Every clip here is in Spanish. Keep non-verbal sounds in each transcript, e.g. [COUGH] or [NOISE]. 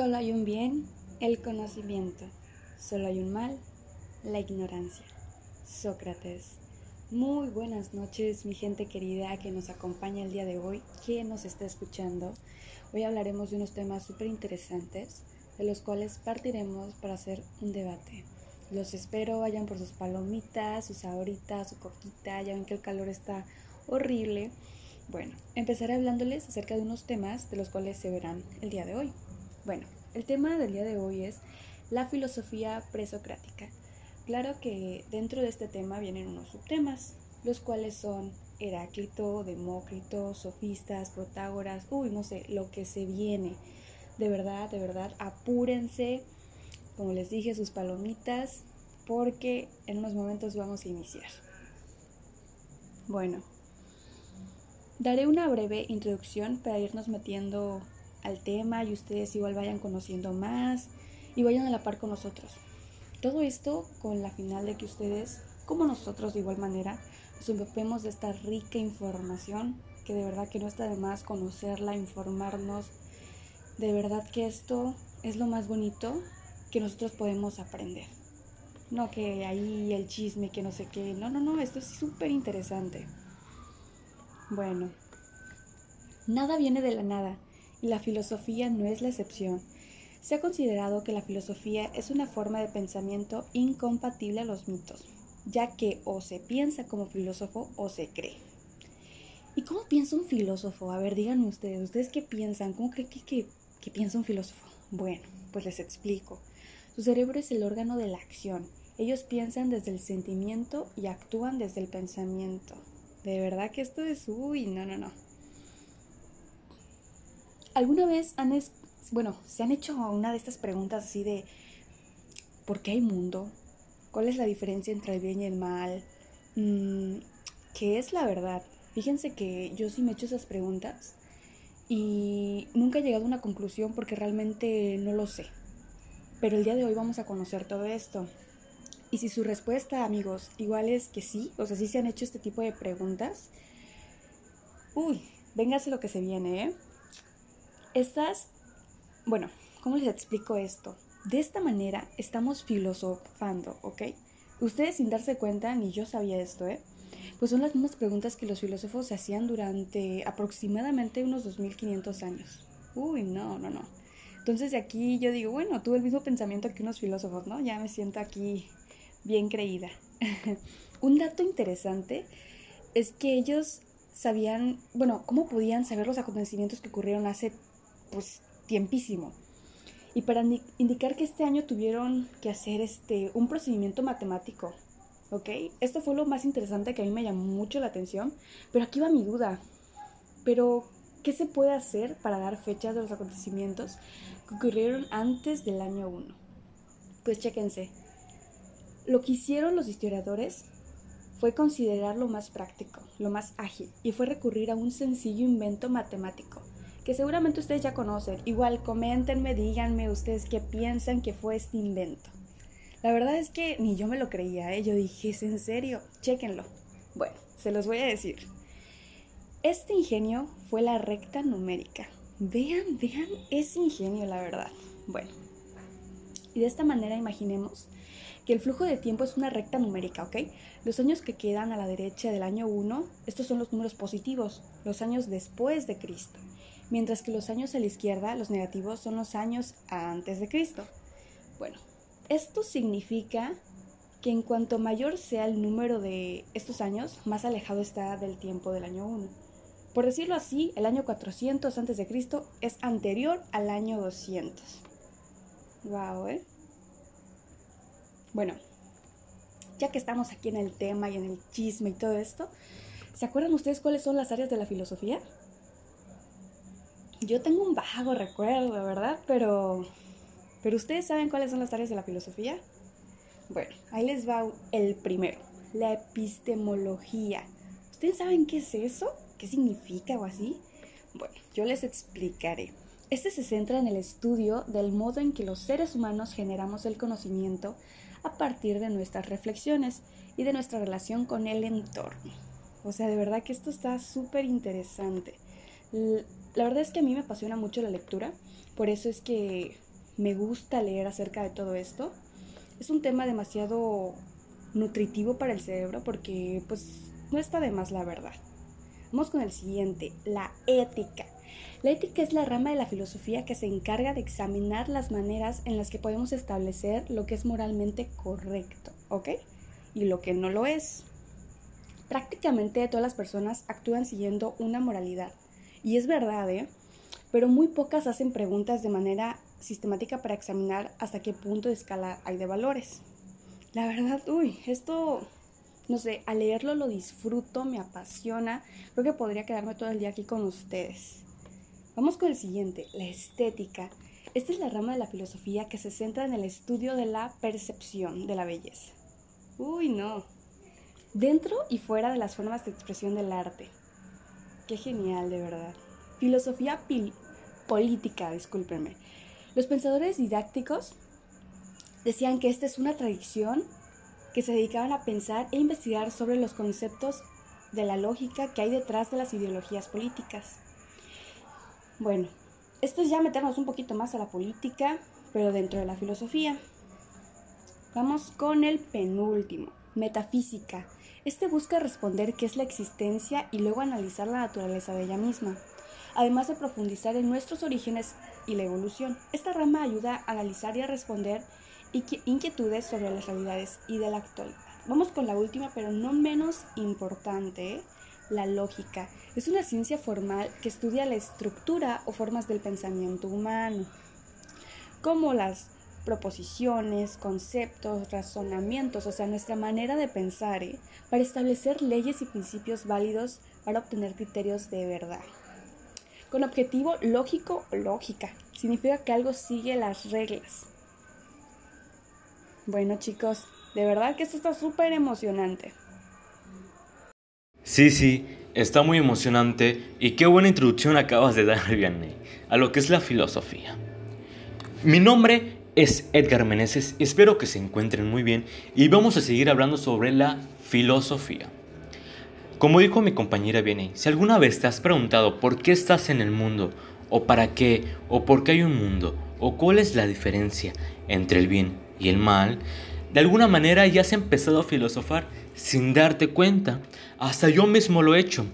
Solo hay un bien, el conocimiento. Solo hay un mal, la ignorancia. Sócrates. Muy buenas noches, mi gente querida que nos acompaña el día de hoy, que nos está escuchando. Hoy hablaremos de unos temas súper interesantes, de los cuales partiremos para hacer un debate. Los espero, vayan por sus palomitas, sus ahoritas, su coquita, ya ven que el calor está horrible. Bueno, empezaré hablándoles acerca de unos temas de los cuales se verán el día de hoy. Bueno, el tema del día de hoy es la filosofía presocrática. Claro que dentro de este tema vienen unos subtemas, los cuales son Heráclito, Demócrito, sofistas, Protágoras, uy, no sé, lo que se viene. De verdad, de verdad, apúrense, como les dije, sus palomitas, porque en unos momentos vamos a iniciar. Bueno, daré una breve introducción para irnos metiendo al tema y ustedes igual vayan conociendo más y vayan a la par con nosotros. Todo esto con la final de que ustedes, como nosotros de igual manera, nos empapemos de esta rica información que de verdad que no está de más conocerla, informarnos. De verdad que esto es lo más bonito que nosotros podemos aprender. No que ahí el chisme, que no sé qué. No, no, no, esto es súper interesante. Bueno, nada viene de la nada la filosofía no es la excepción. Se ha considerado que la filosofía es una forma de pensamiento incompatible a los mitos, ya que o se piensa como filósofo o se cree. ¿Y cómo piensa un filósofo? A ver, díganme ustedes, ¿ustedes qué piensan? ¿Cómo creen que, que piensa un filósofo? Bueno, pues les explico. Su cerebro es el órgano de la acción. Ellos piensan desde el sentimiento y actúan desde el pensamiento. De verdad que esto es, uy, no, no, no. ¿Alguna vez han, bueno, se han hecho una de estas preguntas así de ¿por qué hay mundo? ¿Cuál es la diferencia entre el bien y el mal? Mm, ¿Qué es la verdad? Fíjense que yo sí me he hecho esas preguntas y nunca he llegado a una conclusión porque realmente no lo sé. Pero el día de hoy vamos a conocer todo esto. Y si su respuesta, amigos, igual es que sí, o sea, sí se han hecho este tipo de preguntas, uy, véngase lo que se viene, ¿eh? Estas, bueno, ¿cómo les explico esto? De esta manera estamos filosofando, ¿ok? Ustedes sin darse cuenta, ni yo sabía esto, ¿eh? Pues son las mismas preguntas que los filósofos se hacían durante aproximadamente unos 2500 años. Uy, no, no, no. Entonces de aquí yo digo, bueno, tuve el mismo pensamiento que unos filósofos, ¿no? Ya me siento aquí bien creída. [LAUGHS] Un dato interesante es que ellos sabían, bueno, cómo podían saber los acontecimientos que ocurrieron hace pues tiempísimo. Y para indicar que este año tuvieron que hacer este, un procedimiento matemático, ¿ok? Esto fue lo más interesante que a mí me llamó mucho la atención, pero aquí va mi duda. Pero, ¿qué se puede hacer para dar fechas de los acontecimientos que ocurrieron antes del año 1? Pues chéquense. Lo que hicieron los historiadores fue considerar lo más práctico, lo más ágil, y fue recurrir a un sencillo invento matemático seguramente ustedes ya conocen. Igual coméntenme, díganme ustedes qué piensan que fue este invento. La verdad es que ni yo me lo creía, ¿eh? yo dije, ¿es en serio? Chéquenlo. Bueno, se los voy a decir. Este ingenio fue la recta numérica. Vean, vean ese ingenio, la verdad. Bueno, y de esta manera imaginemos que el flujo de tiempo es una recta numérica, ¿ok? Los años que quedan a la derecha del año 1, estos son los números positivos, los años después de Cristo mientras que los años a la izquierda, los negativos, son los años antes de Cristo. Bueno, esto significa que en cuanto mayor sea el número de estos años, más alejado está del tiempo del año 1. Por decirlo así, el año 400 antes de Cristo es anterior al año 200. Wow, ¿eh? Bueno, ya que estamos aquí en el tema y en el chisme y todo esto, ¿se acuerdan ustedes cuáles son las áreas de la filosofía? Yo tengo un vago recuerdo, ¿verdad? Pero, pero ustedes saben cuáles son las áreas de la filosofía. Bueno, ahí les va el primero, la epistemología. ¿Ustedes saben qué es eso? ¿Qué significa o así? Bueno, yo les explicaré. Este se centra en el estudio del modo en que los seres humanos generamos el conocimiento a partir de nuestras reflexiones y de nuestra relación con el entorno. O sea, de verdad que esto está súper interesante. La verdad es que a mí me apasiona mucho la lectura, por eso es que me gusta leer acerca de todo esto. Es un tema demasiado nutritivo para el cerebro porque pues no está de más la verdad. Vamos con el siguiente, la ética. La ética es la rama de la filosofía que se encarga de examinar las maneras en las que podemos establecer lo que es moralmente correcto, ¿ok? Y lo que no lo es. Prácticamente todas las personas actúan siguiendo una moralidad. Y es verdad, ¿eh? Pero muy pocas hacen preguntas de manera sistemática para examinar hasta qué punto de escala hay de valores. La verdad, uy, esto, no sé, al leerlo lo disfruto, me apasiona. Creo que podría quedarme todo el día aquí con ustedes. Vamos con el siguiente, la estética. Esta es la rama de la filosofía que se centra en el estudio de la percepción de la belleza. Uy, no. Dentro y fuera de las formas de expresión del arte. Qué genial, de verdad. Filosofía política, discúlpenme. Los pensadores didácticos decían que esta es una tradición que se dedicaban a pensar e investigar sobre los conceptos de la lógica que hay detrás de las ideologías políticas. Bueno, esto es ya meternos un poquito más a la política, pero dentro de la filosofía. Vamos con el penúltimo, metafísica. Este busca responder qué es la existencia y luego analizar la naturaleza de ella misma, además de profundizar en nuestros orígenes y la evolución. Esta rama ayuda a analizar y a responder inquietudes sobre las realidades y de la actualidad. Vamos con la última, pero no menos importante, la lógica. Es una ciencia formal que estudia la estructura o formas del pensamiento humano, como las proposiciones, conceptos, razonamientos, o sea, nuestra manera de pensar, ¿eh? para establecer leyes y principios válidos para obtener criterios de verdad. Con objetivo lógico o lógica, significa que algo sigue las reglas. Bueno chicos, de verdad que esto está súper emocionante. Sí, sí, está muy emocionante y qué buena introducción acabas de dar, Vianney, a lo que es la filosofía. Mi nombre es Edgar Meneses, espero que se encuentren muy bien y vamos a seguir hablando sobre la filosofía. Como dijo mi compañera Vianney, si alguna vez te has preguntado por qué estás en el mundo, o para qué, o por qué hay un mundo, o cuál es la diferencia entre el bien y el mal, de alguna manera ya has empezado a filosofar sin darte cuenta. Hasta yo mismo lo he hecho,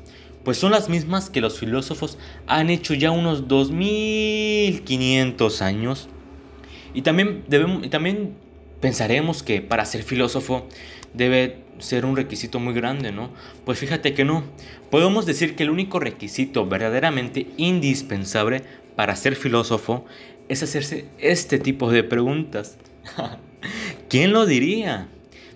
pues son las mismas que los filósofos han hecho ya unos 2500 años. Y también, debemos, también pensaremos que para ser filósofo debe ser un requisito muy grande, ¿no? Pues fíjate que no. Podemos decir que el único requisito verdaderamente indispensable para ser filósofo es hacerse este tipo de preguntas. [LAUGHS] ¿Quién lo diría?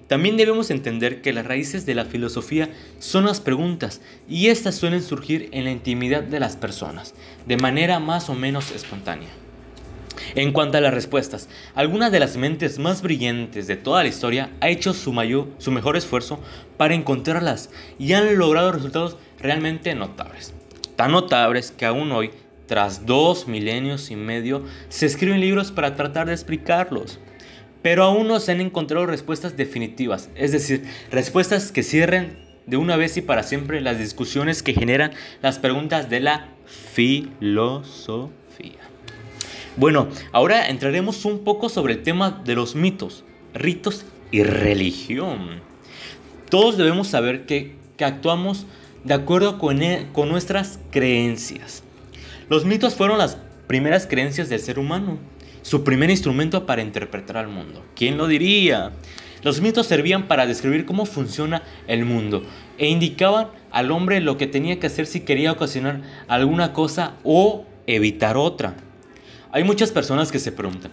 También debemos entender que las raíces de la filosofía son las preguntas y estas suelen surgir en la intimidad de las personas, de manera más o menos espontánea. En cuanto a las respuestas, algunas de las mentes más brillantes de toda la historia ha hecho su, mayor, su mejor esfuerzo para encontrarlas y han logrado resultados realmente notables. Tan notables que aún hoy tras dos milenios y medio, se escriben libros para tratar de explicarlos. Pero aún no se han encontrado respuestas definitivas, es decir, respuestas que cierren de una vez y para siempre las discusiones que generan las preguntas de la filosofía. Bueno, ahora entraremos un poco sobre el tema de los mitos, ritos y religión. Todos debemos saber que, actuamos de acuerdo con, e, con nuestras creencias. Los mitos fueron las primeras creencias del ser humano, su primer instrumento para interpretar al mundo. ¿Quién lo diría? Los mitos servían para describir cómo funciona el mundo e indicaban al hombre lo que tenía que hacer si quería ocasionar alguna cosa o evitar otra. Hay muchas personas que se preguntan,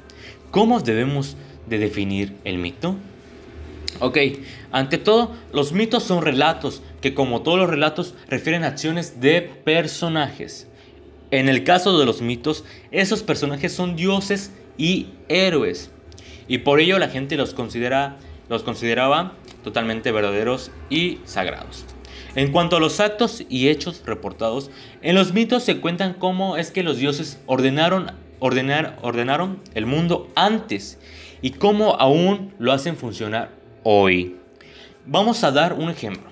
¿cómo debemos de definir el mito? Ok, ante todo, los mitos son relatos que como todos los relatos refieren a acciones de personajes. En el caso de los mitos, esos personajes son dioses y héroes. Y por ello la gente los, considera, los consideraba totalmente verdaderos y sagrados. En cuanto a los actos y hechos reportados, en los mitos se cuentan cómo es que los dioses ordenaron, ordenar, ordenaron el mundo antes y cómo aún lo hacen funcionar hoy. Vamos a dar un ejemplo.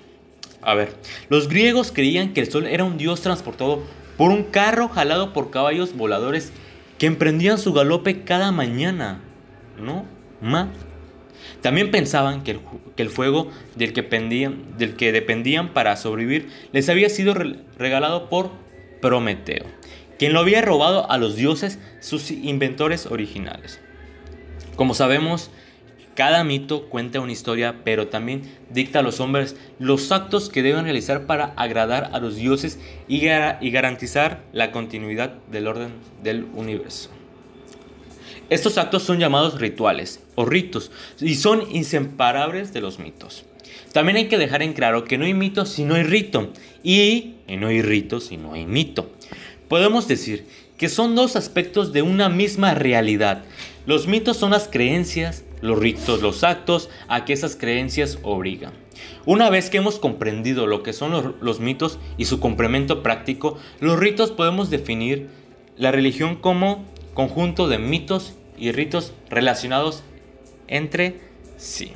A ver, los griegos creían que el sol era un dios transportado por un carro jalado por caballos voladores que emprendían su galope cada mañana. ¿No? Ma. También pensaban que el, fuego del que, del que, dependían para sobrevivir les había sido regalado por Prometeo, quien lo había robado a los dioses, sus inventores originales. Como sabemos, cada mito cuenta una historia, pero también dicta a los hombres los actos que deben realizar para agradar a los dioses y, garantizar la continuidad del orden del universo. Estos actos son llamados rituales o ritos y son inseparables de los mitos. También hay que dejar en claro que no hay mito si no hay rito y no hay rito si no hay mito. Podemos decir que son dos aspectos de una misma realidad. Los mitos son las creencias los ritos, los actos a que esas creencias obligan. Una vez que hemos comprendido lo que son los, mitos y su complemento práctico, los ritos podemos definir la religión como conjunto de mitos y ritos relacionados entre sí.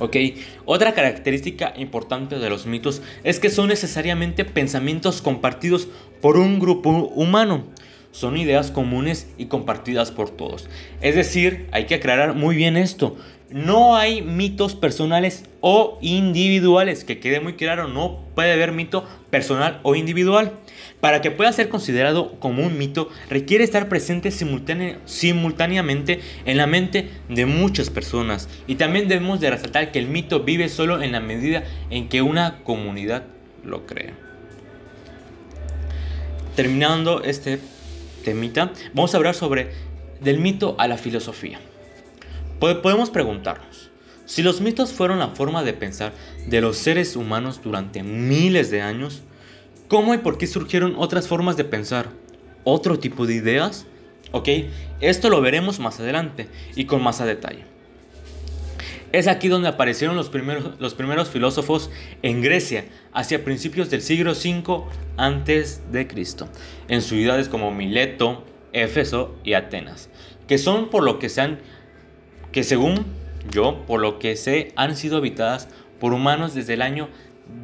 Ok, otra característica importante de los mitos es que son necesariamente pensamientos compartidos por un grupo humano son ideas comunes y compartidas por todos. Es decir, hay que aclarar muy bien esto. No hay mitos personales o individuales, que quede muy claro, no puede haber mito personal o individual. Para que pueda ser considerado como un mito, requiere estar presente simultáneamente en la mente de muchas personas. Y también debemos de resaltar que el mito vive solo en la medida en que una comunidad lo crea. Terminando este temita, vamos a hablar sobre del mito a la filosofía. Podemos preguntarnos, si los mitos fueron la forma de pensar de los seres humanos durante miles de años, ¿cómo y por qué surgieron otras formas de pensar? ¿Otro tipo de ideas? ¿Ok? Esto lo veremos más adelante y con más detalle. Es aquí donde aparecieron los primeros, los primeros filósofos en Grecia, hacia principios del siglo V Cristo, en ciudades como Mileto, Éfeso y Atenas, que son por lo que se han, que según yo, por lo que sé, han sido habitadas por humanos desde el año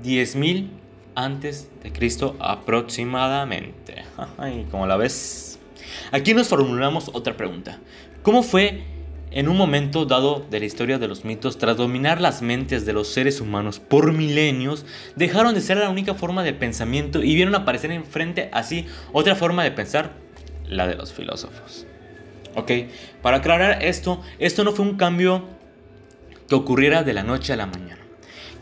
10.000 antes de Cristo aproximadamente. [LAUGHS] Ay, como la ves. Aquí nos formulamos otra pregunta. ¿Cómo fue en un momento dado de la historia de los mitos, tras dominar las mentes de los seres humanos por milenios, dejaron de ser la única forma de pensamiento y vieron aparecer enfrente así otra forma de pensar, la de los filósofos. Ok, para aclarar esto, esto no fue un cambio que ocurriera de la noche a la mañana.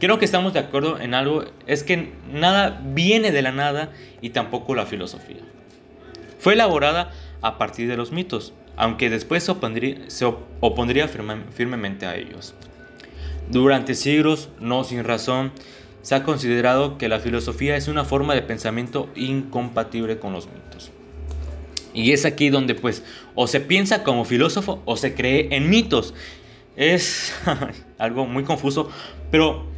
Creo que estamos de acuerdo en algo, es que nada viene de la nada y tampoco la filosofía. Fue elaborada a partir de los mitos, aunque después se opondría, firmemente a ellos. Durante siglos, no sin razón, se ha considerado que la filosofía es una forma de pensamiento incompatible con los mitos. Y es aquí donde pues o se piensa como filósofo o se cree en mitos. Es [LAUGHS] algo muy confuso, pero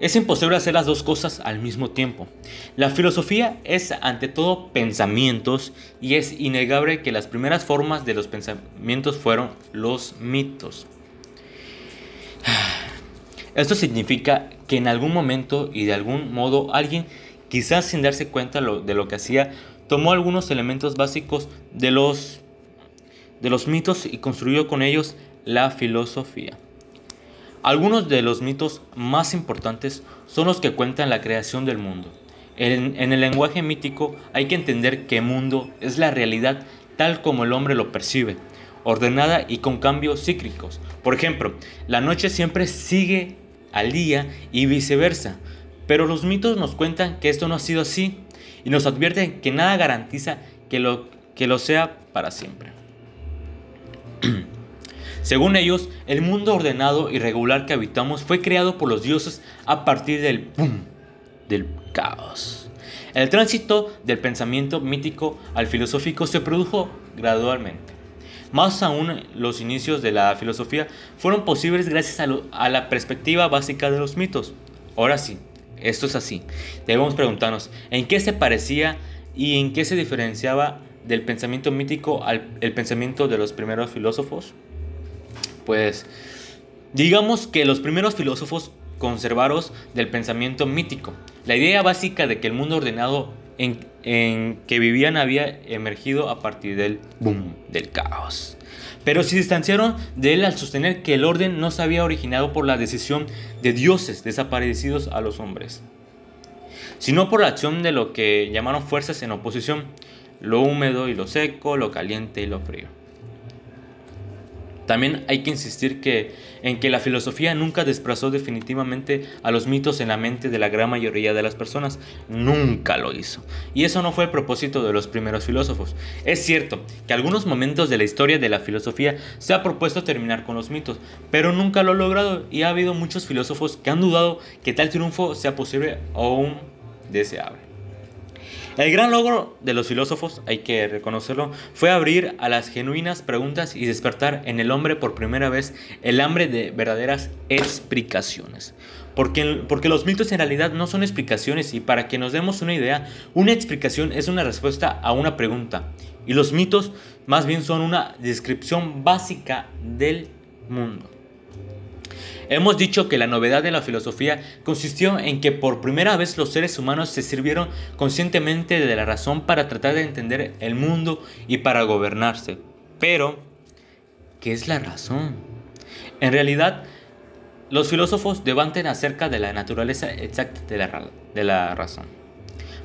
es imposible hacer las dos cosas al mismo tiempo. La filosofía es ante todo pensamientos y es innegable que las primeras formas de los pensamientos fueron los mitos. [SIGHS] Esto significa que en algún momento y de algún modo alguien, quizás sin darse cuenta de lo que hacía, tomó algunos elementos básicos de los, de los mitos y construyó con ellos la filosofía. Algunos de los mitos más importantes son los que cuentan la creación del mundo. En, el lenguaje mítico hay que entender que mundo es la realidad tal como el hombre lo percibe, ordenada y con cambios cíclicos. Por ejemplo, la noche siempre sigue al día y viceversa, pero los mitos nos cuentan que esto no ha sido así y nos advierten que nada garantiza que lo, que lo sea para siempre. [CLEARS THROAT] Según ellos, el mundo ordenado y regular que habitamos fue creado por los dioses a partir del del caos. El tránsito del pensamiento mítico al filosófico se produjo gradualmente. Más aún, los inicios de la filosofía fueron posibles gracias a, a la perspectiva básica de los mitos. Ahora sí, esto es así. Debemos preguntarnos, ¿en qué se parecía y en qué se diferenciaba del pensamiento mítico al el pensamiento de los primeros filósofos? Pues digamos que los primeros filósofos conservaros del pensamiento mítico. La idea básica de que el mundo ordenado en, en, que vivían había emergido a partir del boom, del caos. Pero se distanciaron de él al sostener que el orden no se había originado por la decisión de dioses desaparecidos a los hombres, sino por la acción de lo que llamaron fuerzas en oposición, lo húmedo y lo seco, lo caliente y lo frío. También hay que insistir que, en que la filosofía nunca desplazó definitivamente a los mitos en la mente de la gran mayoría de las personas. Nunca lo hizo. Y eso no fue el propósito de los primeros filósofos. Es cierto que algunos momentos de la historia de la filosofía se ha propuesto terminar con los mitos, pero nunca lo ha logrado y ha habido muchos filósofos que han dudado que tal triunfo sea posible o aún deseable. El gran logro de los filósofos, hay que reconocerlo, fue abrir a las genuinas preguntas y despertar en el hombre por primera vez el hambre de verdaderas explicaciones. Porque, porque los mitos en realidad no son explicaciones y para que nos demos una idea, una explicación es una respuesta a una pregunta y los mitos más bien son una descripción básica del mundo. Hemos dicho que la novedad de la filosofía consistió en que por primera vez los seres humanos se sirvieron conscientemente de la razón para tratar de entender el mundo y para gobernarse. Pero, ¿qué es la razón? En realidad, los filósofos debaten acerca de la naturaleza exacta de la, razón.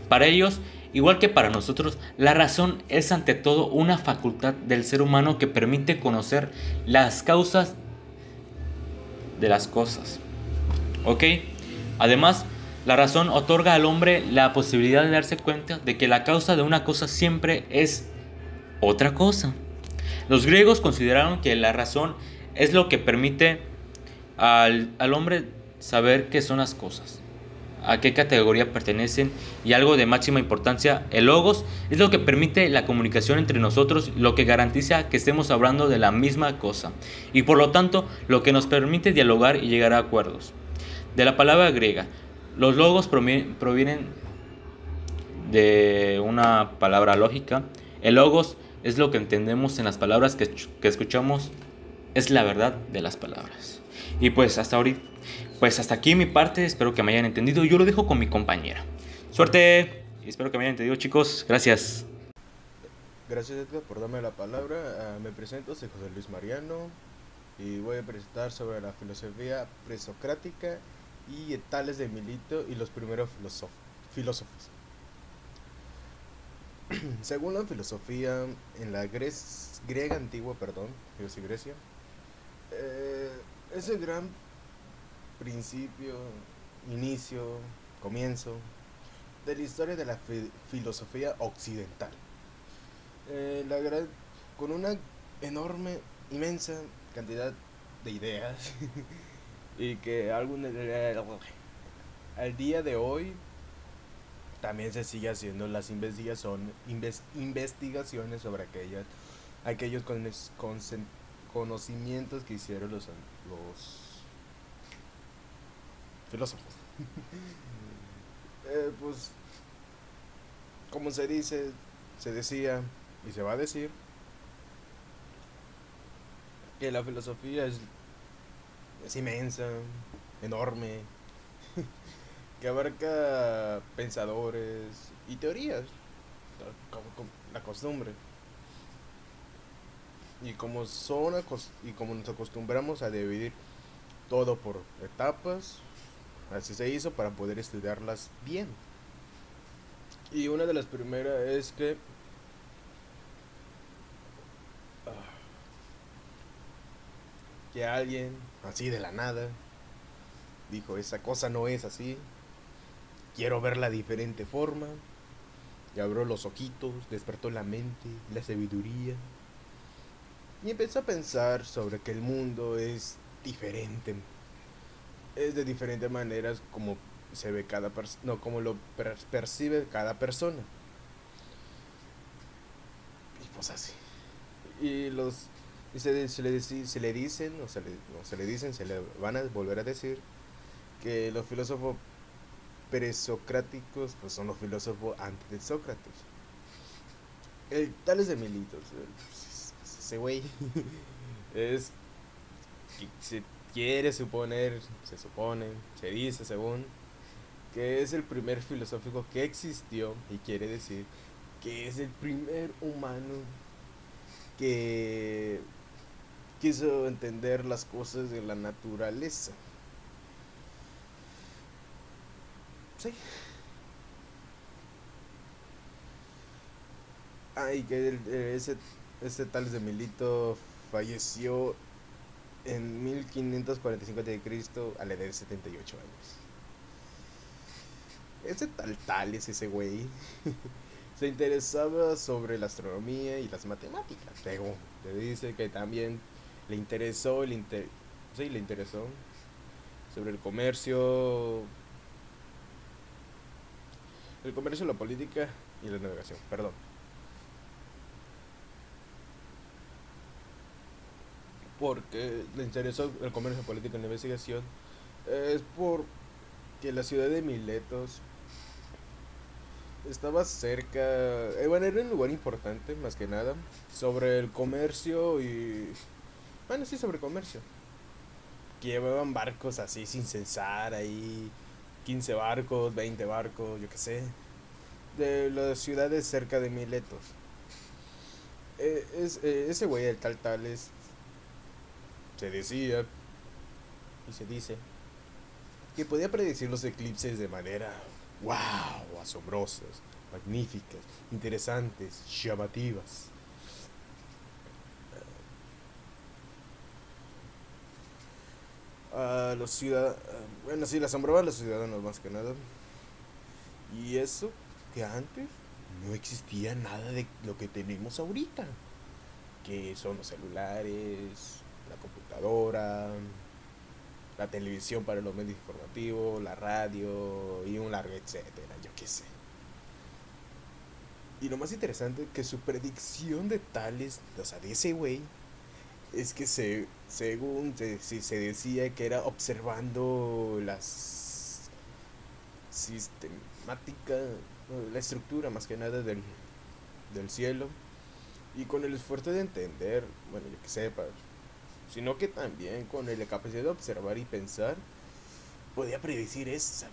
Para ellos, igual que para nosotros, la razón es ante todo una facultad del ser humano que permite conocer las causas de las cosas. ¿Ok? Además, la razón otorga al hombre la posibilidad de darse cuenta de que la causa de una cosa siempre es otra cosa. Los griegos consideraron que la razón es lo que permite al, al hombre saber qué son las cosas a qué categoría pertenecen y algo de máxima importancia, el logos es lo que permite la comunicación entre nosotros, lo que garantiza que estemos hablando de la misma cosa y por lo tanto lo que nos permite dialogar y llegar a acuerdos. De la palabra griega, los logos provienen de una palabra lógica. El logos es lo que entendemos en las palabras que, que escuchamos, es la verdad de las palabras. Y pues hasta ahorita pues hasta aquí mi parte, espero que me hayan entendido. Yo lo dejo con mi compañera. Suerte espero que me hayan entendido, chicos. Gracias. Gracias Edgar por darme la palabra. Ah, me presento, soy José Luis Mariano y voy a presentar sobre la filosofía presocrática y Tales de Milito y los primeros filósofos. [CLEARS THROAT] Según la filosofía en la griega antigua, perdón, yo Grecia, eh, es el gran principio, inicio, comienzo de la historia de la filosofía occidental. Eh, la con una enorme, inmensa cantidad de ideas [LAUGHS] y que algún, al día de hoy también se sigue haciendo las investigaciones, investigaciones sobre aquellas, aquellos conocimientos que hicieron los filósofos. [LAUGHS] Eh, pues, como se dice, se decía y se va a decir, que la filosofía es, es inmensa, enorme, [LAUGHS] que abarca pensadores y teorías, como, la costumbre. Y como son y como nos acostumbramos a dividir todo por etapas, Así se hizo para poder estudiarlas bien. Y una de las primeras es que ah, que alguien así de la nada dijo, esa cosa no es así. Quiero verla de diferente forma. Y abrió los ojitos, despertó la mente, la sabiduría. Y empezó a pensar sobre que el mundo es diferente es de diferentes maneras como se ve cada persona, no, como lo percibe cada persona. Y pues así. Y los y se, se, le, se le dicen, o se le, se le dicen, se le van a volver a decir que los filósofos presocráticos pues son los filósofos antes de Sócrates. El Tales de Militos, ese güey, [LAUGHS] es quiere suponer, se supone, se dice según, que es el primer filosófico que existió y quiere decir que es el primer humano que quiso entender las cosas de la naturaleza. Sí. Ay, que ese, ese Tales de Milito falleció en 1545 a.C. a la edad de 78 años. Ese tal tal es ese güey. [LAUGHS] Se interesaba sobre la astronomía y las matemáticas. Luego, te dice que también le interesó, le inter... sí, le interesó sobre el comercio, el comercio, la política y la navegación. Perdón. Porque le interesó el comercio, política y la investigación es por que la ciudad de Miletos estaba cerca, eh, bueno, era un lugar importante, más que nada, sobre el comercio y... Bueno, sí, sobre comercio. Que llevaban barcos así sin censar, ahí 15 barcos, 20 barcos, yo qué sé, de las ciudades cerca de Miletos. Eh, es, eh, ese güey, el tal tal, es, se decía y se dice que podía predecir los eclipses de manera wow, asombrosas, magníficas, interesantes, llamativas. A los ciudadanos, bueno, sí, le asombraba a los ciudadanos más que nada. Y eso que antes no existía nada de lo que tenemos ahorita, que son los celulares, la computadora, la televisión para los medios informativos, la radio y un largo etcétera, yo qué sé. Y lo más interesante que su predicción de tales, o sea, de ese güey, es que se, según se, se decía que era observando las sistemática, la estructura más que nada del, del cielo, y con el esfuerzo de entender, bueno, yo que sepa, sino que también con la capacidad de observar y pensar, podía predecir eso.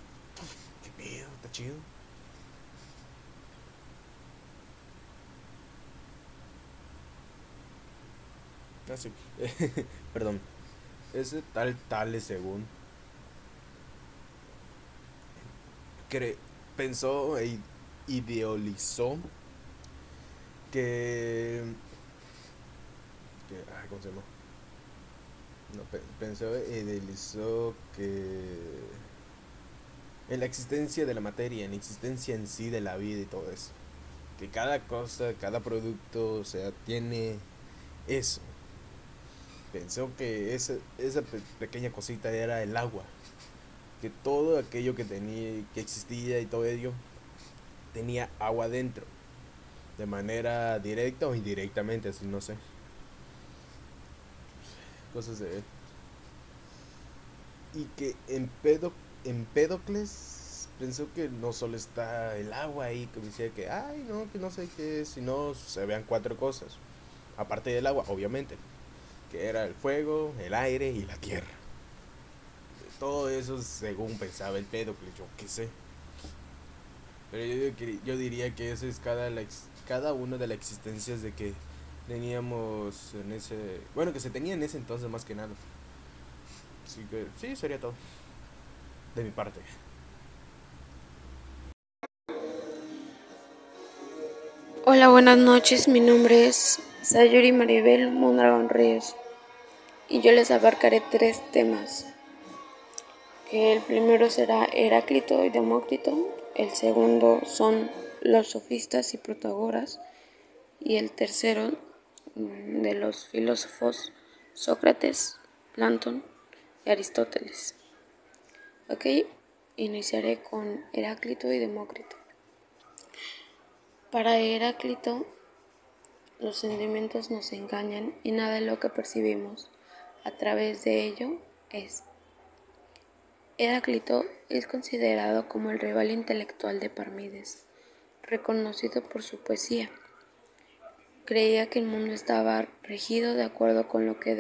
qué pedo, está chido. Ah, sí. [LAUGHS] Perdón. Ese tal tal según cre pensó e idealizó que, que ay, ¿cómo se llama? No, pensó idealizó que en la existencia de la materia, en la existencia en sí de la vida y todo eso. Que cada cosa, cada producto, o sea, tiene eso. Pensó que esa, esa pequeña cosita era el agua. Que todo aquello que tenía, que existía y todo ello, tenía agua dentro. De manera directa o indirectamente, así no sé cosas de él. Y que Empédocles pensó que no solo está el agua ahí, que decía que, ay, no, que no sé qué, sino se vean cuatro cosas. Aparte del agua, obviamente, que era el fuego, el aire y la tierra. Todo eso según pensaba el Empédocles, yo qué sé. Pero yo, yo diría que eso es cada, la, cada una de las existencias de que teníamos en ese. Bueno, que se tenía en ese entonces más que nada. Así que sí, sería todo. De mi parte. Hola, buenas noches. Mi nombre es Sayuri Maribel Mondragón Ríos. Y yo les abarcaré tres temas. El primero será Heráclito y Demócrito. El segundo son los sofistas y protagoras. Y el tercero de los filósofos Sócrates, Platón y Aristóteles. Ok, iniciaré con Heráclito y Demócrito. Para Heráclito, los sentimientos nos engañan y nada de lo que percibimos a través de ello es. Heráclito es considerado como el rival intelectual de Parmides, reconocido por su poesía creía que el mundo estaba regido de acuerdo con lo que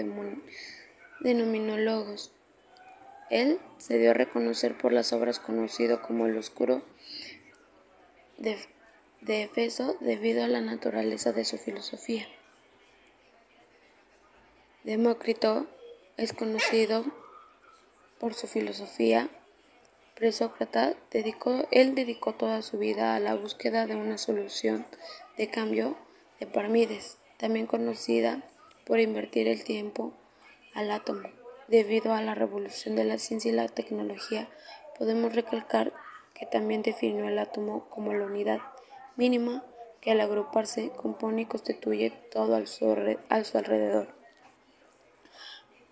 denominó logos. Él se dio a reconocer por las obras conocido como el Oscuro de, de Efeso debido a la naturaleza de su filosofía. Demócrito es conocido por su filosofía. Presócrata dedicó, él dedicó toda su vida a la búsqueda de una solución de cambio de Parmides, también conocida por invertir el tiempo al átomo. Debido a la revolución de la ciencia y la tecnología, podemos recalcar que también definió el átomo como la unidad mínima que al agruparse compone y constituye todo a su alrededor.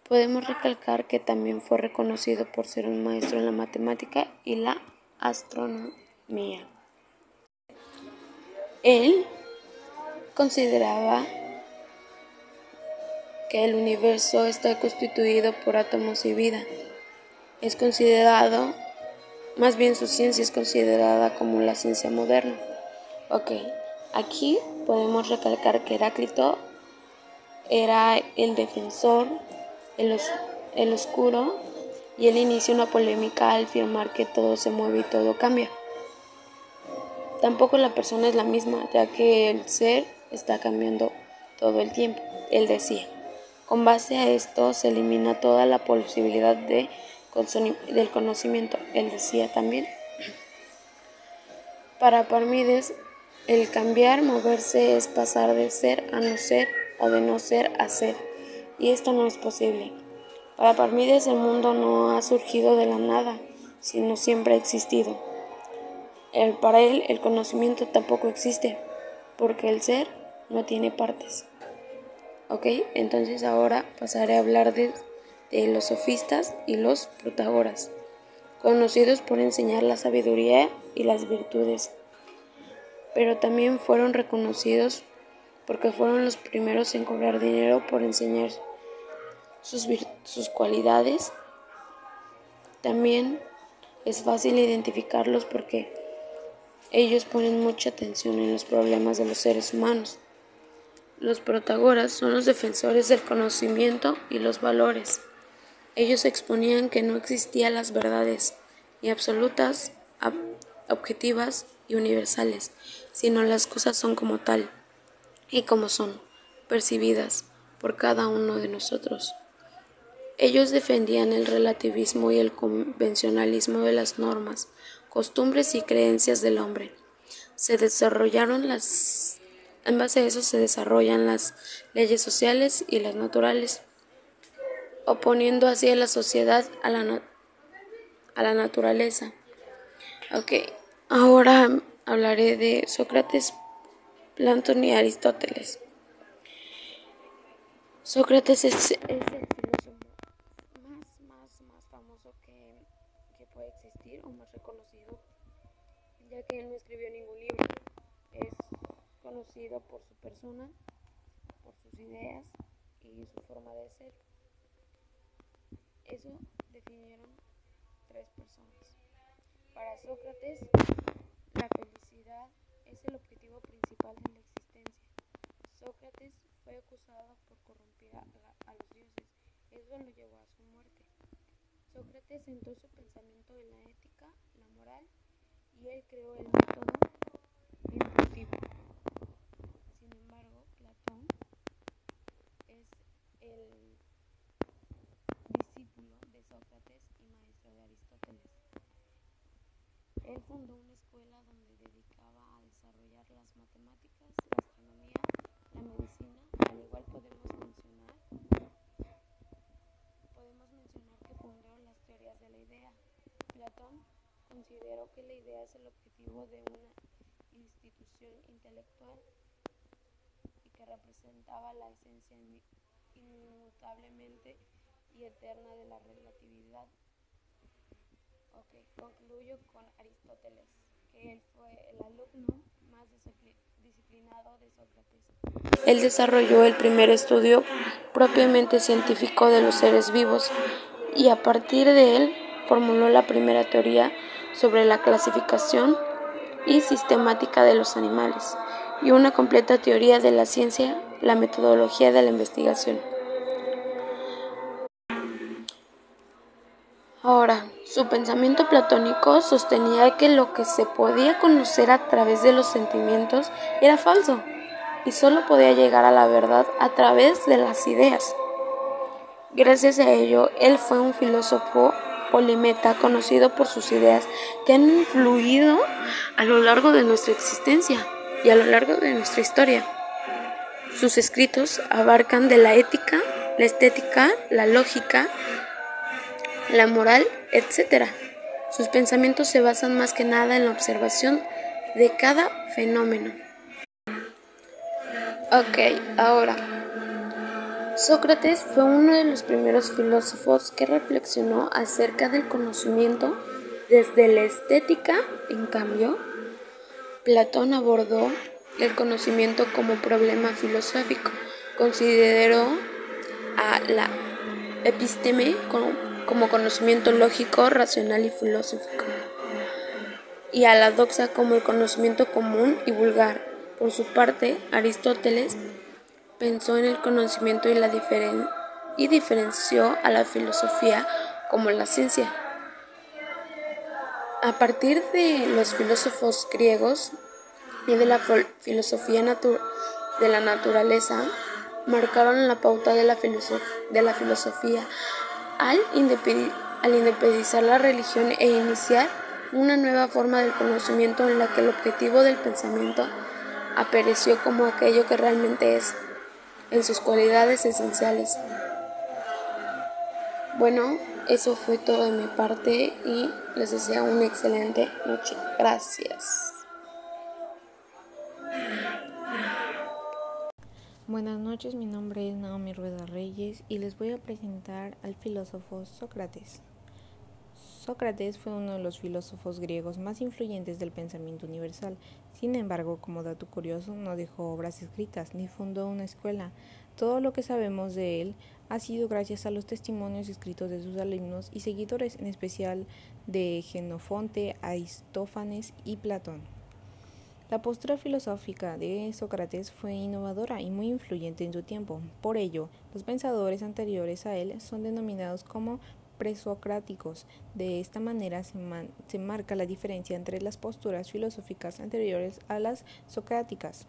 Podemos recalcar que también fue reconocido por ser un maestro en la matemática y la astronomía. Él consideraba que el universo está constituido por átomos y vida. Es considerado, más bien su ciencia es considerada como la ciencia moderna. Ok, aquí podemos recalcar que Heráclito era el defensor el, oscuro y él inicia una polémica al afirmar que todo se mueve y todo cambia. Tampoco la persona es la misma, ya que el ser está cambiando todo el tiempo, él decía. Con base a esto se elimina toda la posibilidad de, del conocimiento, él decía también. [CLEARS THROAT] Para Parmides, el cambiar, moverse es pasar de ser a no ser o de no ser a ser y esto no es posible. Para Parmides el mundo no ha surgido de la nada, sino siempre ha existido. El, para él el conocimiento tampoco existe, porque el ser no tiene partes. Ok, entonces ahora pasaré a hablar de, los sofistas y los protagoras, conocidos por enseñar la sabiduría y las virtudes, pero también fueron reconocidos porque fueron los primeros en cobrar dinero por enseñar sus, cualidades. También es fácil identificarlos porque ellos ponen mucha atención en los problemas de los seres humanos. Los protagoras son los defensores del conocimiento y los valores. Ellos exponían que no existían las verdades, ni absolutas, objetivas y universales, sino las cosas son como tal y como son, percibidas por cada uno de nosotros. Ellos defendían el relativismo y el convencionalismo de las normas, costumbres y creencias del hombre. Se desarrollaron las en base a eso se desarrollan las leyes sociales y las naturales, oponiendo así a la sociedad a la, a la naturaleza. Ok, ahora hablaré de Sócrates, Platón y Aristóteles. Sócrates es, el que él no escribió ningún libro. Conocido por su persona, por sus ideas y su forma de ser. Eso definieron tres personas. Para Sócrates, la felicidad es el objetivo principal de la existencia. Sócrates fue acusado por corromper a, a los dioses. Eso lo llevó a su muerte. Sócrates centró su pensamiento en la ética, la moral y él creó el método inductivo. Sin embargo, Platón es el discípulo de Sócrates y maestro de Aristóteles. Él fundó una escuela donde dedicaba a desarrollar las matemáticas, la astronomía, la medicina, al igual podemos mencionar podemos mencionar que fundó las teorías de la idea. Platón Considero que la idea es el objetivo de una institución intelectual y que representaba la esencia inmutablemente y eterna de la relatividad. Ok, concluyo con Aristóteles, que él fue el alumno más disciplinado de Sócrates. Él desarrolló el primer estudio propiamente científico de los seres vivos y a partir de él formuló la primera teoría sobre la clasificación y sistemática de los animales y una completa teoría de la ciencia, la metodología de la investigación. Ahora, su pensamiento platónico sostenía que lo que se podía conocer a través de los sentimientos era falso y solo podía llegar a la verdad a través de las ideas. Gracias a ello, él fue un filósofo polimeta conocido por sus ideas que han influido a lo largo de nuestra existencia y a lo largo de nuestra historia. Sus escritos abarcan de la ética, la estética, la lógica, la moral, etc. Sus pensamientos se basan más que nada en la observación de cada fenómeno. Ok, ahora. Sócrates fue uno de los primeros filósofos que reflexionó acerca del conocimiento desde la estética, en cambio, Platón abordó el conocimiento como problema filosófico. Consideró a la episteme como conocimiento lógico, racional y filosófico, y a la doxa como el conocimiento común y vulgar. Por su parte, Aristóteles pensó en el conocimiento y, la y diferenció a la filosofía como la ciencia. A partir de los filósofos griegos y de la filosofía de la naturaleza, marcaron la pauta de la, filosofía al, independizar la religión e iniciar una nueva forma del conocimiento en la que el objetivo del pensamiento apareció como aquello que realmente es, en sus cualidades esenciales. Bueno, eso fue todo de mi parte y les deseo una excelente noche. Gracias. Buenas noches, mi nombre es Naomi Rueda Reyes y les voy a presentar al filósofo Sócrates. Sócrates fue uno de los filósofos griegos más influyentes del pensamiento universal. Sin embargo, como dato curioso, no dejó obras escritas ni fundó una escuela. Todo lo que sabemos de él ha sido gracias a los testimonios escritos de sus alumnos y seguidores, en especial de Genofonte, Aristófanes y Platón. La postura filosófica de Sócrates fue innovadora y muy influyente en su tiempo. Por ello, los pensadores anteriores a él son denominados como presocráticos. De esta manera se, se, marca la diferencia entre las posturas filosóficas anteriores a las socráticas.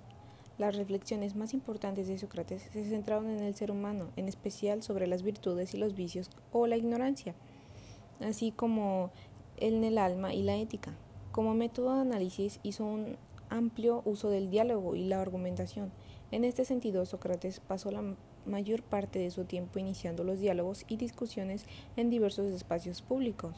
Las reflexiones más importantes de Sócrates se centraron en el ser humano, en especial sobre las virtudes y los vicios o la ignorancia, así como en el alma y la ética. Como método de análisis hizo un amplio uso del diálogo y la argumentación. En este sentido, Sócrates pasó la mayor parte de su tiempo iniciando los diálogos y discusiones en diversos espacios públicos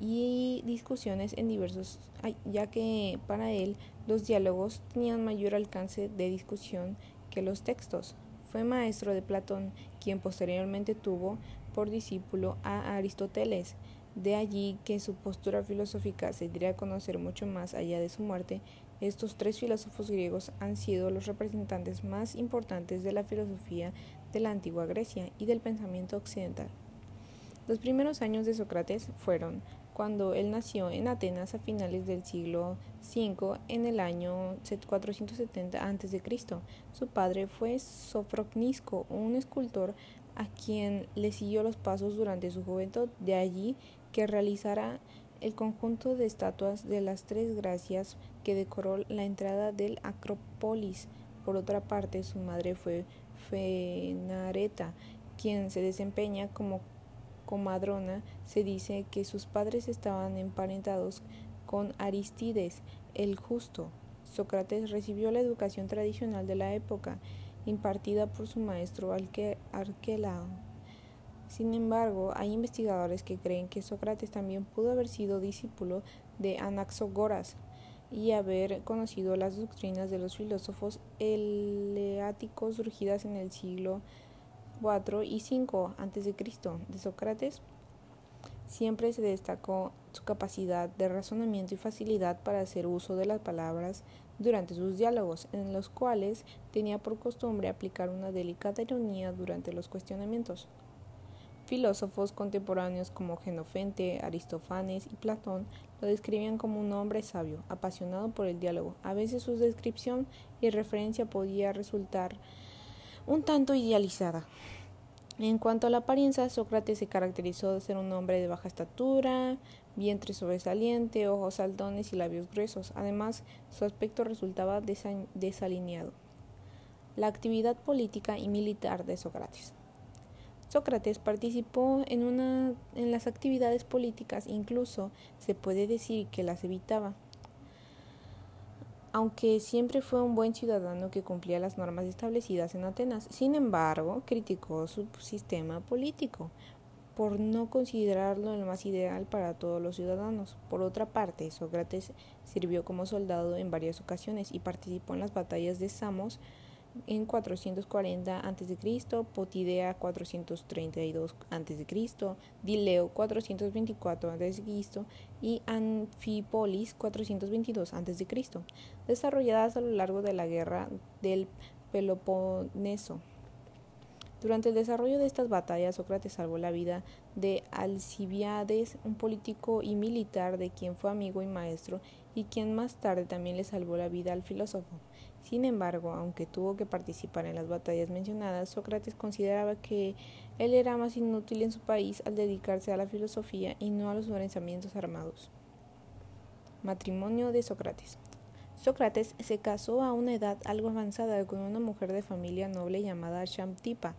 y discusiones en diversos, ya que para él los diálogos tenían mayor alcance de discusión que los textos. Fue maestro de Platón, quien posteriormente tuvo por discípulo a Aristóteles. De allí que su postura filosófica se diera a conocer mucho más allá de su muerte estos tres filósofos griegos han sido los representantes más importantes de la filosofía de la antigua Grecia y del pensamiento occidental. Los primeros años de Sócrates fueron cuando él nació en Atenas a finales del siglo V en el año 470 a.C. Su padre fue Sofrocnisco, un escultor a quien le siguió los pasos durante su juventud, de allí que realizara el conjunto de estatuas de las tres gracias que decoró la entrada del Acrópolis. Por otra parte, su madre fue Fenareta, quien se desempeña como comadrona. Se dice que sus padres estaban emparentados con Aristides, el justo. Sócrates recibió la educación tradicional de la época, impartida por su maestro Arquelao. Sin embargo, hay investigadores que creen que Sócrates también pudo haber sido discípulo de Anaxagoras y haber conocido las doctrinas de los filósofos eleáticos surgidas en el siglo IV y V a.C. de Sócrates. Siempre se destacó su capacidad de razonamiento y facilidad para hacer uso de las palabras durante sus diálogos, en los cuales tenía por costumbre aplicar una delicada ironía durante los cuestionamientos. Filósofos contemporáneos como Genofente, Aristófanes y Platón lo describían como un hombre sabio, apasionado por el diálogo. A veces su descripción y referencia podía resultar un tanto idealizada. En cuanto a la apariencia, Sócrates se caracterizó de ser un hombre de baja estatura, vientre sobresaliente, ojos saltones y labios gruesos. Además, su aspecto resultaba desalineado. La actividad política y militar de Sócrates. Sócrates participó en, las actividades políticas, incluso se puede decir que las evitaba aunque siempre fue un buen ciudadano que cumplía las normas establecidas en Atenas. Sin embargo, criticó su sistema político por no considerarlo el más ideal para todos los ciudadanos. Por otra parte, Sócrates sirvió como soldado en varias ocasiones y participó en las batallas de Samos, en 440 a.C., Potidea 432 a.C., Dileo 424 a.C. y Anfipolis 422 a.C., desarrolladas a lo largo de la guerra del Peloponeso. Durante el desarrollo de estas batallas, Sócrates salvó la vida de Alcibiades, un político y militar de quien fue amigo y maestro, y quien más tarde también le salvó la vida al filósofo. Sin embargo, aunque tuvo que participar en las batallas mencionadas, Sócrates consideraba que él era más inútil en su país al dedicarse a la filosofía y no a los pensamientos armados. Matrimonio de Sócrates. Sócrates se casó a una edad algo avanzada con una mujer de familia noble llamada Shamtipa,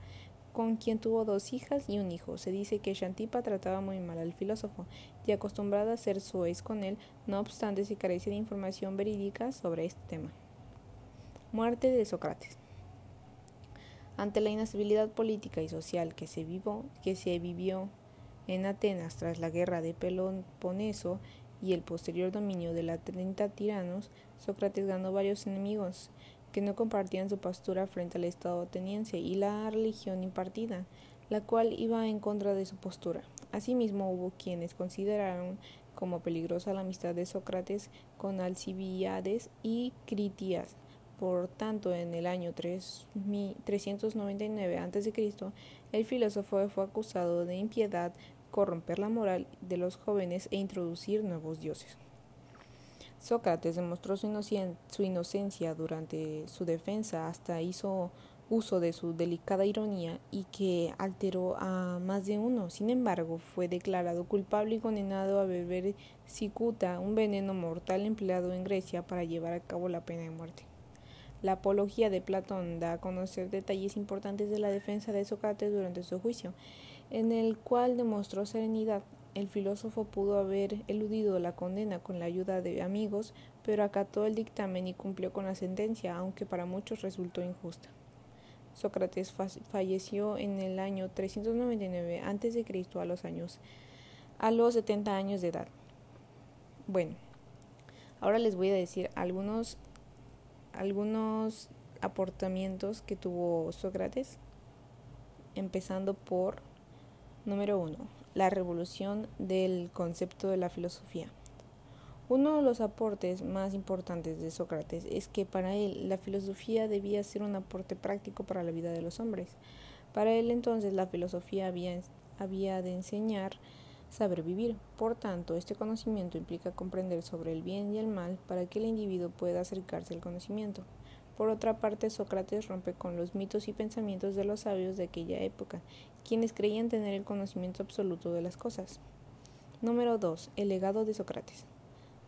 con quien tuvo dos hijas y un hijo. Se dice que Shantipa trataba muy mal al filósofo y acostumbrada a ser soez con él, no obstante se carecía de información verídica sobre este tema. Muerte de Sócrates. Ante la inestabilidad política y social que se, que se vivió en Atenas tras la guerra de Peloponeso y el posterior dominio de los 30 tiranos, Sócrates ganó varios enemigos que no compartían su postura frente al Estado ateniense y la religión impartida, la cual iba en contra de su postura. Asimismo, hubo quienes consideraron como peligrosa la amistad de Sócrates con Alcibiades y Critias, por tanto, en el año 399 a.C., el filósofo fue acusado de impiedad, corromper la moral de los jóvenes e introducir nuevos dioses. Sócrates demostró su, inocencia durante su defensa, hasta hizo uso de su delicada ironía y que alteró a más de uno. Sin embargo, fue declarado culpable y condenado a beber cicuta, un veneno mortal empleado en Grecia para llevar a cabo la pena de muerte. La apología de Platón da a conocer detalles importantes de la defensa de Sócrates durante su juicio, en el cual demostró serenidad. El filósofo pudo haber eludido la condena con la ayuda de amigos, pero acató el dictamen y cumplió con la sentencia, aunque para muchos resultó injusta. Sócrates falleció en el año 399 a.C. a los años a los 70 años de edad. Bueno, ahora les voy a decir algunos algunos aportamientos que tuvo Sócrates, empezando por número uno, la revolución del concepto de la filosofía. Uno de los aportes más importantes de Sócrates es que para él la filosofía debía ser un aporte práctico para la vida de los hombres. Para él entonces la filosofía había, había de enseñar saber vivir. Por tanto, este conocimiento implica comprender sobre el bien y el mal para que el individuo pueda acercarse al conocimiento. Por otra parte, Sócrates rompe con los mitos y pensamientos de los sabios de aquella época, quienes creían tener el conocimiento absoluto de las cosas. Número 2. El legado de Sócrates.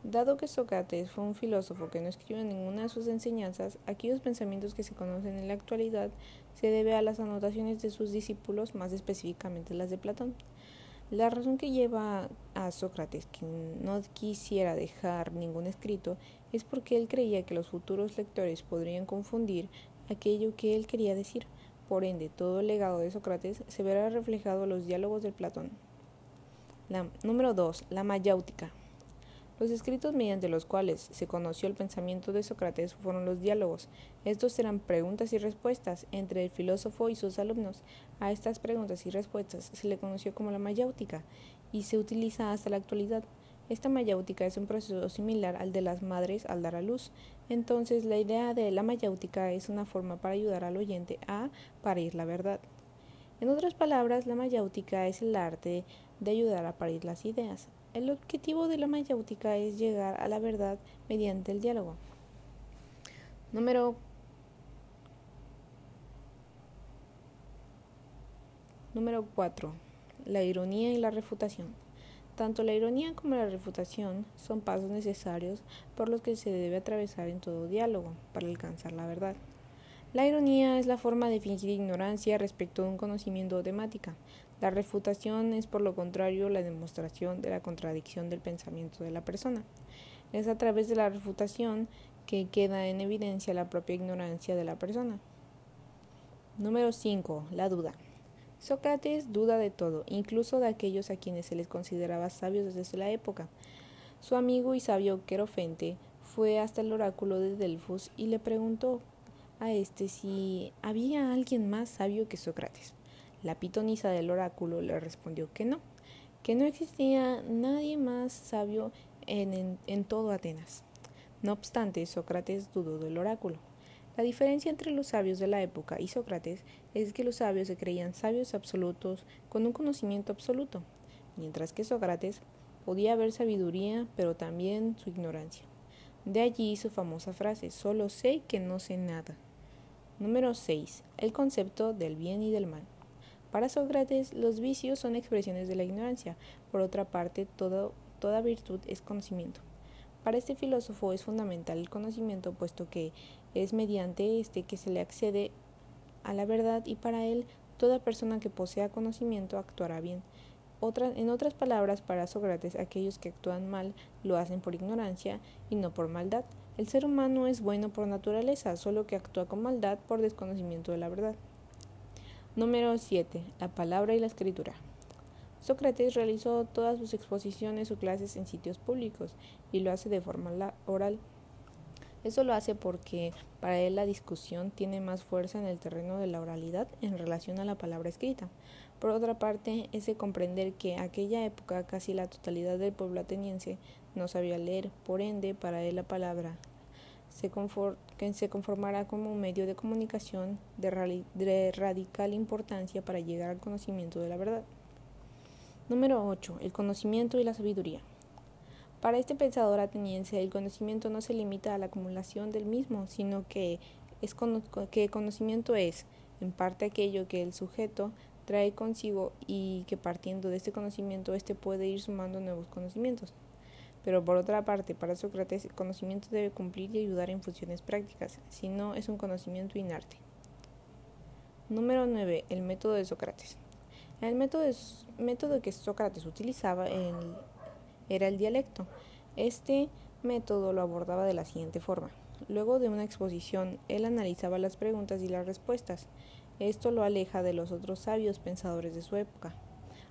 Dado que Sócrates fue un filósofo que no escribió ninguna de sus enseñanzas, aquellos pensamientos que se conocen en la actualidad se debe a las anotaciones de sus discípulos, más específicamente las de Platón. La razón que lleva a Sócrates que no quisiera dejar ningún escrito es porque él creía que los futuros lectores podrían confundir aquello que él quería decir. Por ende, todo el legado de Sócrates se verá reflejado en los diálogos del Platón. La, número 2. La mayáutica. Los escritos mediante los cuales se conoció el pensamiento de Sócrates fueron los diálogos. Estos eran preguntas y respuestas entre el filósofo y sus alumnos. A estas preguntas y respuestas se le conoció como la mayáutica y se utiliza hasta la actualidad. Esta mayáutica es un proceso similar al de las madres al dar a luz. Entonces, la idea de la mayáutica es una forma para ayudar al oyente a parir la verdad. En otras palabras, la mayáutica es el arte de ayudar a parir las ideas. El objetivo de la mayáutica es llegar a la verdad mediante el diálogo. Número Número 4. La ironía y la refutación. Tanto la ironía como la refutación son pasos necesarios por los que se debe atravesar en todo diálogo para alcanzar la verdad. La ironía es la forma de fingir ignorancia respecto de un conocimiento o temática. La refutación es, por lo contrario, la demostración de la contradicción del pensamiento de la persona. Es a través de la refutación que queda en evidencia la propia ignorancia de la persona. Número 5. La duda. Sócrates duda de todo, incluso de aquellos a quienes se les consideraba sabios desde la época. Su amigo y sabio Querofente fue hasta el oráculo de Delfos y le preguntó a este si había alguien más sabio que Sócrates. La pitonisa del oráculo le respondió que no, que no existía nadie más sabio en, en todo Atenas. No obstante, Sócrates dudó del oráculo. La diferencia entre los sabios de la época y Sócrates es que los sabios se creían sabios absolutos con un conocimiento absoluto, mientras que Sócrates podía ver sabiduría, pero también su ignorancia. De allí su famosa frase, solo sé que no sé nada. Número 6. El concepto del bien y del mal. Para Sócrates, los vicios son expresiones de la ignorancia. Por otra parte, toda virtud es conocimiento. Para este filósofo es fundamental el conocimiento, puesto que es mediante este que se le accede a la verdad y para él toda persona que posea conocimiento actuará bien. en otras palabras, para Sócrates, aquellos que actúan mal lo hacen por ignorancia y no por maldad. El ser humano es bueno por naturaleza, solo que actúa con maldad por desconocimiento de la verdad. Número 7. La palabra y la escritura. Sócrates realizó todas sus exposiciones o clases en sitios públicos y lo hace de forma oral. Eso lo hace porque para él la discusión tiene más fuerza en el terreno de la oralidad en relación a la palabra escrita. Por otra parte, es de comprender que aquella época casi la totalidad del pueblo ateniense no sabía leer, por ende, para él la palabra se, que se conformará como un medio de comunicación de, radical importancia para llegar al conocimiento de la verdad. Número 8. El conocimiento y la sabiduría. Para este pensador ateniense, el conocimiento no se limita a la acumulación del mismo, sino que, es que conocimiento es, en parte, aquello que el sujeto trae consigo y que partiendo de este conocimiento, éste puede ir sumando nuevos conocimientos. Pero por otra parte, para Sócrates, el conocimiento debe cumplir y ayudar en funciones prácticas, si no es un conocimiento inerte. Número 9. El método de Sócrates. El método, que Sócrates utilizaba era el dialecto. Este método lo abordaba de la siguiente forma. Luego de una exposición, él analizaba las preguntas y las respuestas. Esto lo aleja de los otros sabios pensadores de su época.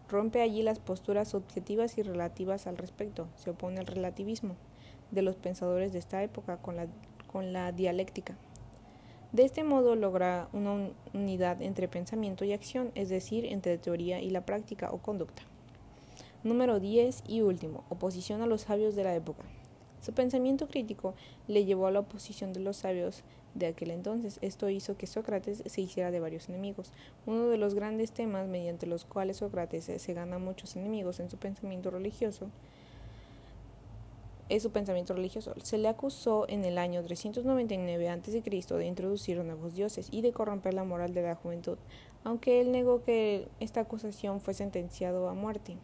Rompe allí las posturas objetivas y relativas al respecto. Se opone al relativismo de los pensadores de esta época con la, con la dialéctica. De este modo logra una unidad entre pensamiento y acción, es decir, entre teoría y la práctica o conducta. Número 10 y último, oposición a los sabios de la época. Su pensamiento crítico le llevó a la oposición de los sabios de aquel entonces. Esto hizo que Sócrates se hiciera de varios enemigos. Uno de los grandes temas mediante los cuales Sócrates se gana muchos enemigos en su pensamiento religioso es su pensamiento religioso. Se le acusó en el año 399 a.C. de introducir nuevos dioses y de corromper la moral de la juventud, aunque él negó que esta acusación fue sentenciado a muerte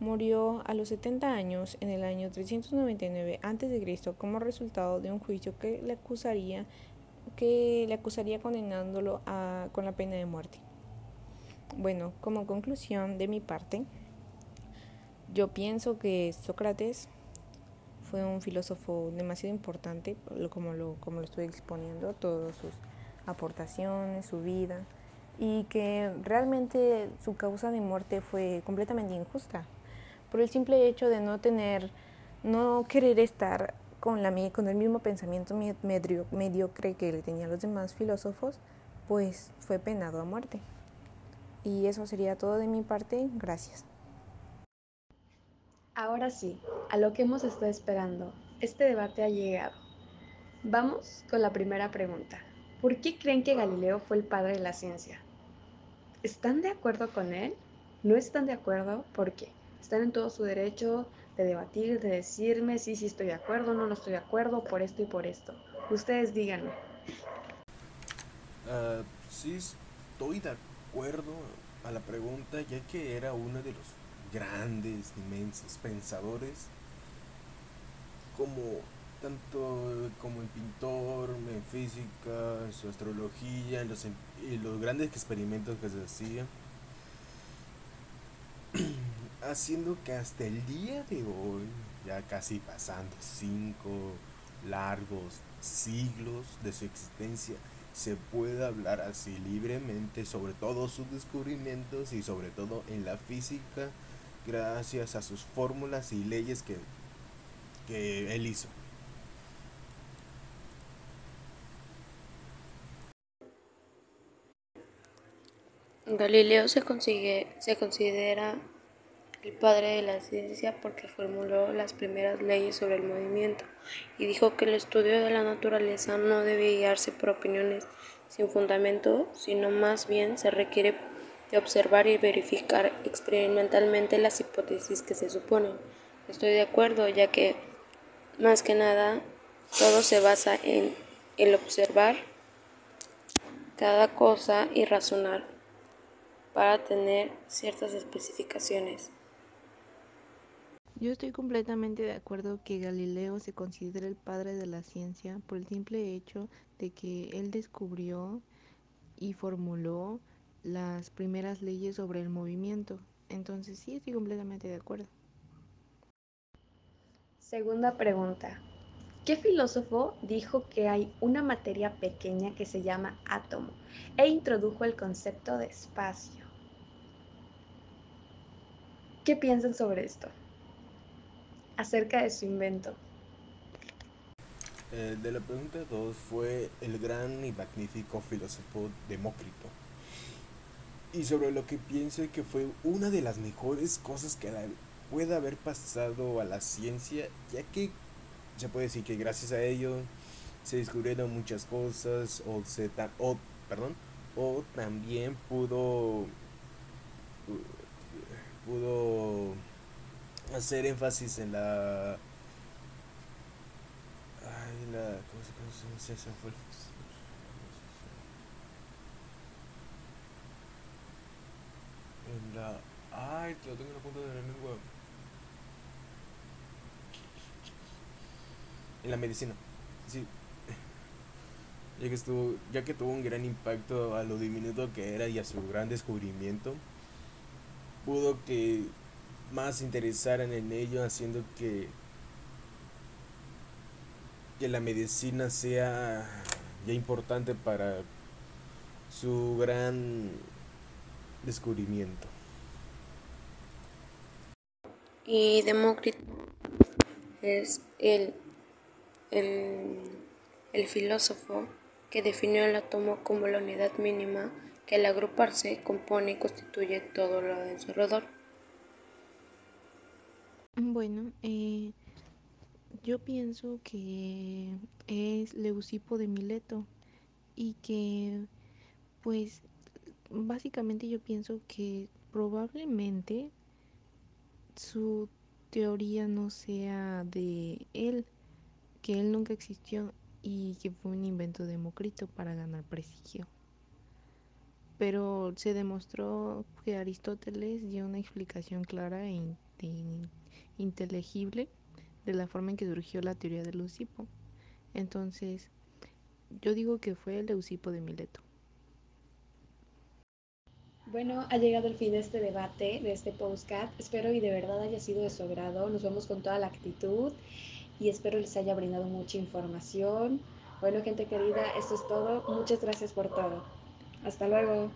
murió a los 70 años en el año 399 a.C. como resultado de un juicio que le acusaría, que le acusaría condenándolo a, con la pena de muerte. Bueno, como conclusión de mi parte, yo pienso que Sócrates fue un filósofo demasiado importante, como lo, como lo estoy exponiendo, todas sus aportaciones, su vida, y que realmente su causa de muerte fue completamente injusta por el simple hecho de no tener, no querer estar con, el mismo pensamiento mediocre que le tenían los demás filósofos, pues fue penado a muerte. Y eso sería todo de mi parte. Gracias. Ahora sí, a lo que hemos estado esperando. Este debate ha llegado. Vamos con la primera pregunta. ¿Por qué creen que Galileo fue el padre de la ciencia? ¿Están de acuerdo con él? ¿No están de acuerdo? ¿Por qué? están en todo su derecho de debatir, de decirme si sí, estoy de acuerdo, no, no estoy de acuerdo, por esto y por esto. Ustedes díganme. Uh, sí, estoy de acuerdo a la pregunta, ya que era uno de los grandes, inmensos pensadores, como tanto como el pintor, en física, en su astrología, en los, en los grandes experimentos que se hacían, haciendo que hasta el día de hoy, ya casi pasando cinco largos siglos de su existencia, se pueda hablar así libremente sobre todos sus descubrimientos y sobre todo en la física gracias a sus fórmulas y leyes que, que él hizo. Galileo se, consigue, se considera el padre de la ciencia porque formuló las primeras leyes sobre el movimiento y dijo que el estudio de la naturaleza no debe guiarse por opiniones sin fundamento, sino más bien se requiere de observar y verificar experimentalmente las hipótesis que se suponen. Estoy de acuerdo, ya que más que nada todo se basa en el observar cada cosa y razonar para tener ciertas especificaciones. Yo estoy completamente de acuerdo que Galileo se considera el padre de la ciencia por el simple hecho de que él descubrió y formuló las primeras leyes sobre el movimiento. Entonces sí, estoy completamente de acuerdo. Segunda pregunta. ¿Qué filósofo dijo que hay una materia pequeña que se llama átomo e introdujo el concepto de espacio? ¿Qué piensan sobre esto? Acerca de su invento. Eh, de la pregunta 2 fue el gran y magnífico filósofo Demócrito. Y sobre lo que pienso que fue una de las mejores cosas que pueda haber pasado a la ciencia, ya que se puede decir que gracias a ello se descubrieron muchas cosas o se o, perdón, o también pudo pudo hacer énfasis en la. Ay, la. ¿Cómo se, llama? se. En la. Ay, lo tengo en la punta de la lengua. En la medicina. Sí. [LAUGHS] Ya que, estuvo, ya que tuvo un gran impacto a lo diminuto que era y a su gran descubrimiento, pudo que más interesaran en ello, haciendo que, que la medicina sea ya importante para su gran descubrimiento. Y Demócrito es el, el, el filósofo que definió el átomo como la unidad mínima que al agruparse compone y constituye todo lo de su alrededor. Bueno, eh, yo pienso que es Leucipo de Mileto y que pues básicamente yo pienso que probablemente su teoría no sea de él, que él nunca existió y que fue un invento de Demócrito para ganar prestigio. Pero se demostró que Aristóteles dio una explicación clara e inteligible de la forma en que surgió la teoría del Leucipo. Entonces, yo digo que fue el Leucipo de Mileto. Bueno, ha llegado el fin de este debate, de este postcat. Espero y de verdad haya sido de su agrado. Nos vemos con toda la actitud y espero les haya brindado mucha información. Bueno, gente querida, esto es todo. Muchas gracias por todo. Hasta luego.